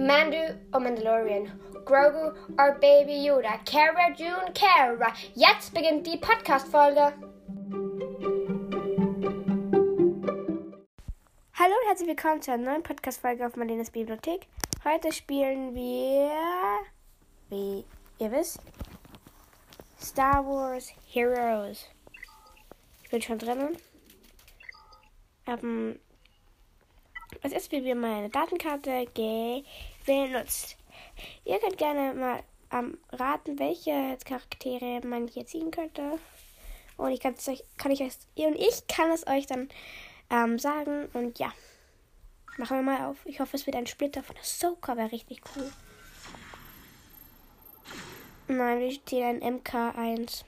Mandu und Mandalorian, Grogu und Baby Yoda, Cara June Cara. Jetzt beginnt die Podcast-Folge. Hallo und herzlich willkommen zu einer neuen Podcast-Folge auf Marlenes Bibliothek. Heute spielen wir, wie ihr wisst, Star Wars Heroes. Ich bin schon drinnen. Ähm, als erstes wir meine Datenkarte genutzt. Ihr könnt gerne mal ähm, raten, welche Charaktere man hier ziehen könnte. Und ich kann es euch, kann ich ihr und ich kann es euch dann ähm, sagen. Und ja, machen wir mal auf. Ich hoffe, es wird ein Splitter von der Soka, wäre richtig cool. Nein, wir stehen ein MK1.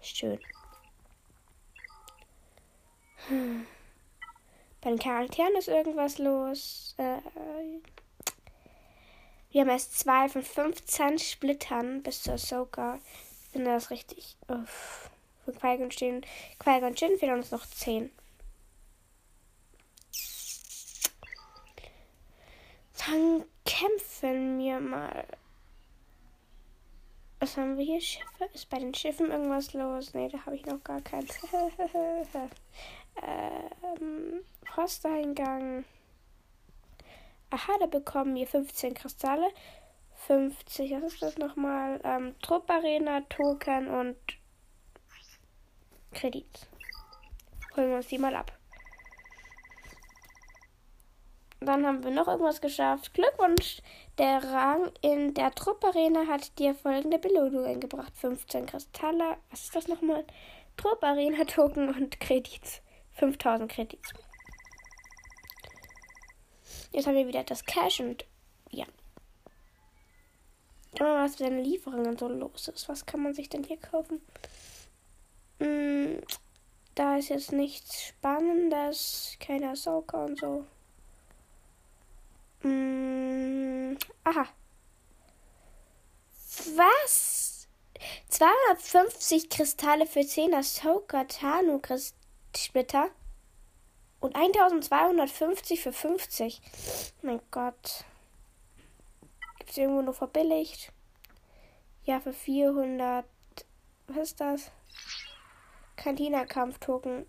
Schön. Hm. Bei den Charakteren ist irgendwas los. Äh, wir haben erst zwei von 15 Splittern bis zur Ahsoka. Ich finde das richtig. Uff. Für Qui-Gon stehen. Qui-Gon Jinn fehlen uns noch 10. Dann kämpfen wir mal. Was haben wir hier? Schiffe? Ist bei den Schiffen irgendwas los? Ne, da habe ich noch gar keins. ähm, Posteingang. Aha, da bekommen wir 15 Kristalle. 50, was ist das nochmal? Ähm, Trupparena, Token und Kredit. Holen wir uns die mal ab. Dann haben wir noch irgendwas geschafft. Glückwunsch! Der Rang in der Trupparena hat dir folgende Belohnung eingebracht. 15 Kristalle. Was ist das nochmal? Trupparena, Token und Kredit. 5000 Kredit. Jetzt haben wir wieder das Cash und ja. Schauen wir mal, was mit den Lieferungen so los ist. Was kann man sich denn hier kaufen? Hm, da ist jetzt nichts Spannendes. Keine Ahsoka und so. Hm, aha. Was? 250 Kristalle für 10 Ahsoka Tanu Splitter? Und 1250 für 50. Mein Gott. Gibt es irgendwo nur verbilligt? Ja, für 400. Was ist das? Cantina-Kampftoken.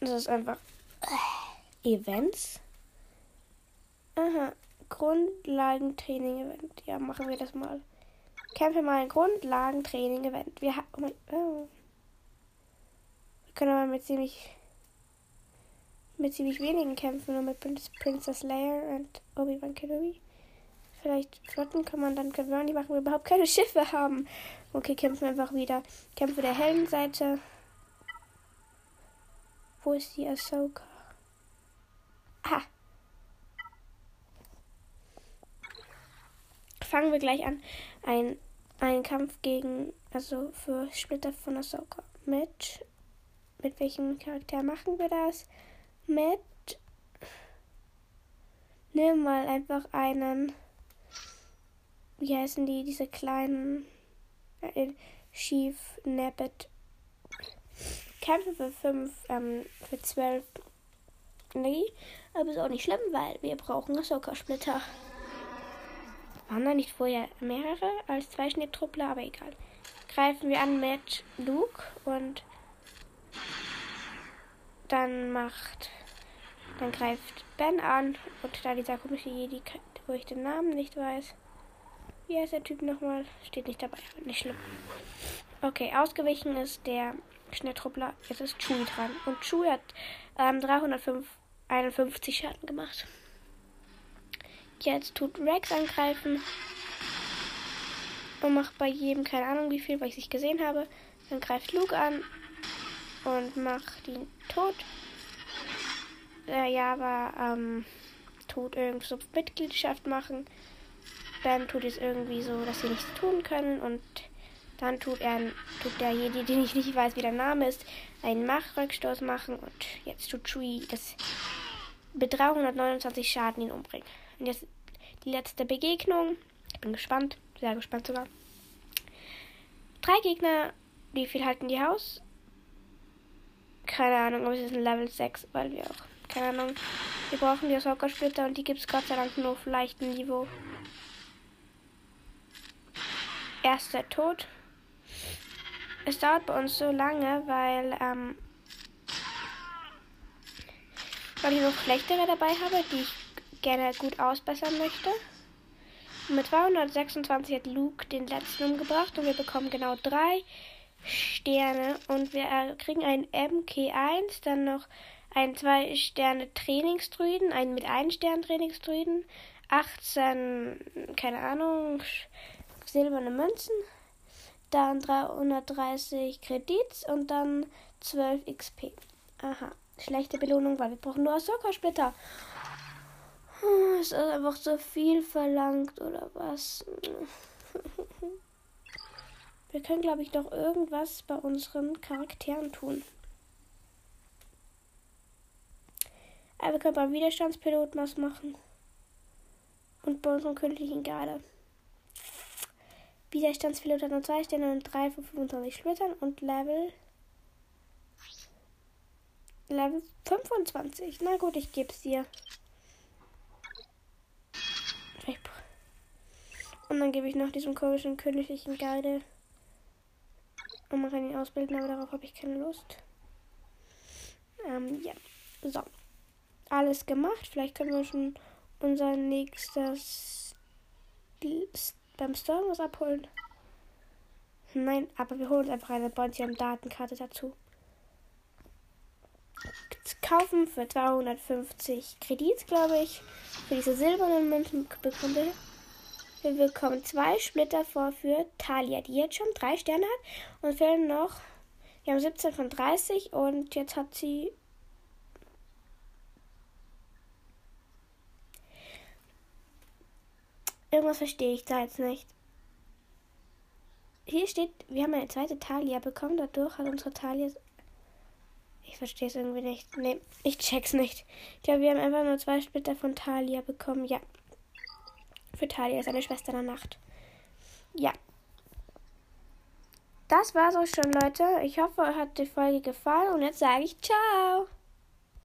Das ist einfach. Events? Aha. Grundlagentraining-Event. Ja, machen wir das mal. Kämpfe mal ein Grundlagentraining-Event. Wir haben. Oh können aber mit ziemlich mit ziemlich wenigen kämpfen, nur mit Princess Leia und Obi-Wan Kenobi. Vielleicht Flotten kann man dann gewöhnen, die machen wir überhaupt keine Schiffe haben. Okay, kämpfen einfach wieder. Kämpfe der hellen Seite. Wo ist die Ahsoka? Ah. Fangen wir gleich an. Ein, ein Kampf gegen, also für Splitter von Ahsoka. Mit mit welchem Charakter machen wir das? Mit. Nimm mal einfach einen. Wie heißen die? Diese kleinen. Äh, Chief Nabbit. Kämpfe für 5, ähm, für 12 Energie. Aber ist auch nicht schlimm, weil wir brauchen Ahsoka-Splitter. Waren da nicht vorher mehrere als zwei Schnitttruppler, aber egal. Greifen wir an mit Luke und dann macht, dann greift Ben an und da dieser komische Jedi, wo ich den Namen nicht weiß. Wie heißt der Typ nochmal? Steht nicht dabei, nicht schlimm. Okay, ausgewichen ist der Schnelltruppler. Jetzt ist Chewie dran. Und Chewie hat ähm, 351 Schaden gemacht. Jetzt tut Rex angreifen. Und macht bei jedem keine Ahnung wie viel, weil ich es nicht gesehen habe. Dann greift Luke an und macht ihn tot. Äh, ja, aber ähm, tut irgendwie so Mitgliedschaft machen. Dann tut es irgendwie so, dass sie nichts tun können und dann tut er, tut der Jedi, den ich nicht weiß, wie der Name ist, einen Machrückstoß machen und jetzt tut Chui das mit 329 Schaden ihn umbringen. Und jetzt die letzte Begegnung. Ich bin gespannt, sehr gespannt sogar. Drei Gegner, wie viel halten die Haus? Keine Ahnung, aber es ist ein Level 6, weil wir auch keine Ahnung. Wir brauchen die Soccer-Splitter und die gibt es Gott sei Dank nur auf leichtem Niveau. Erster Tod. Es dauert bei uns so lange, weil, ähm, weil ich noch schlechtere dabei habe, die ich gerne gut ausbessern möchte. Und mit 226 hat Luke den letzten umgebracht und wir bekommen genau drei Sterne und wir kriegen einen MK1, dann noch ein 2 Sterne Trainingsdruiden, einen mit 1 Stern Trainingsdruiden, 18, keine Ahnung, silberne Münzen, dann 330 Kredits und dann 12 XP. Aha, schlechte Belohnung, weil wir brauchen nur Ahsoka-Splitter. Ist das einfach so viel verlangt oder was? Wir können, glaube ich, doch irgendwas bei unseren Charakteren tun. Aber wir können beim Widerstandspilot was machen. Und bei unserem königlichen Garde. Widerstandspilot hat nur zwei Sterne und drei von 25 Splittern und Level. Level 25. Na gut, ich gebe es dir. Und dann gebe ich noch diesem komischen königlichen Garde. Und man kann ihn ausbilden, aber darauf habe ich keine Lust. Ähm, ja. So. Alles gemacht. Vielleicht können wir schon unser nächstes beim Storm was abholen. Nein, aber wir holen uns einfach eine Bontium-Datenkarte dazu. Kaufen für 250 Kredits, glaube ich. Für diese silbernen Münzen bekommen wir wir bekommen zwei Splitter vor für Talia, die jetzt schon drei Sterne hat. Und fehlen noch. Wir haben 17 von 30 und jetzt hat sie. Irgendwas verstehe ich da jetzt nicht. Hier steht, wir haben eine zweite Talia bekommen. Dadurch hat unsere Talia. Ich verstehe es irgendwie nicht. Nee, ich check's nicht. Ich glaube, wir haben einfach nur zwei Splitter von Talia bekommen. Ja, für Talia, seine Schwester der Nacht. Ja. Das war's auch schon, Leute. Ich hoffe, euch hat die Folge gefallen und jetzt sage ich ciao.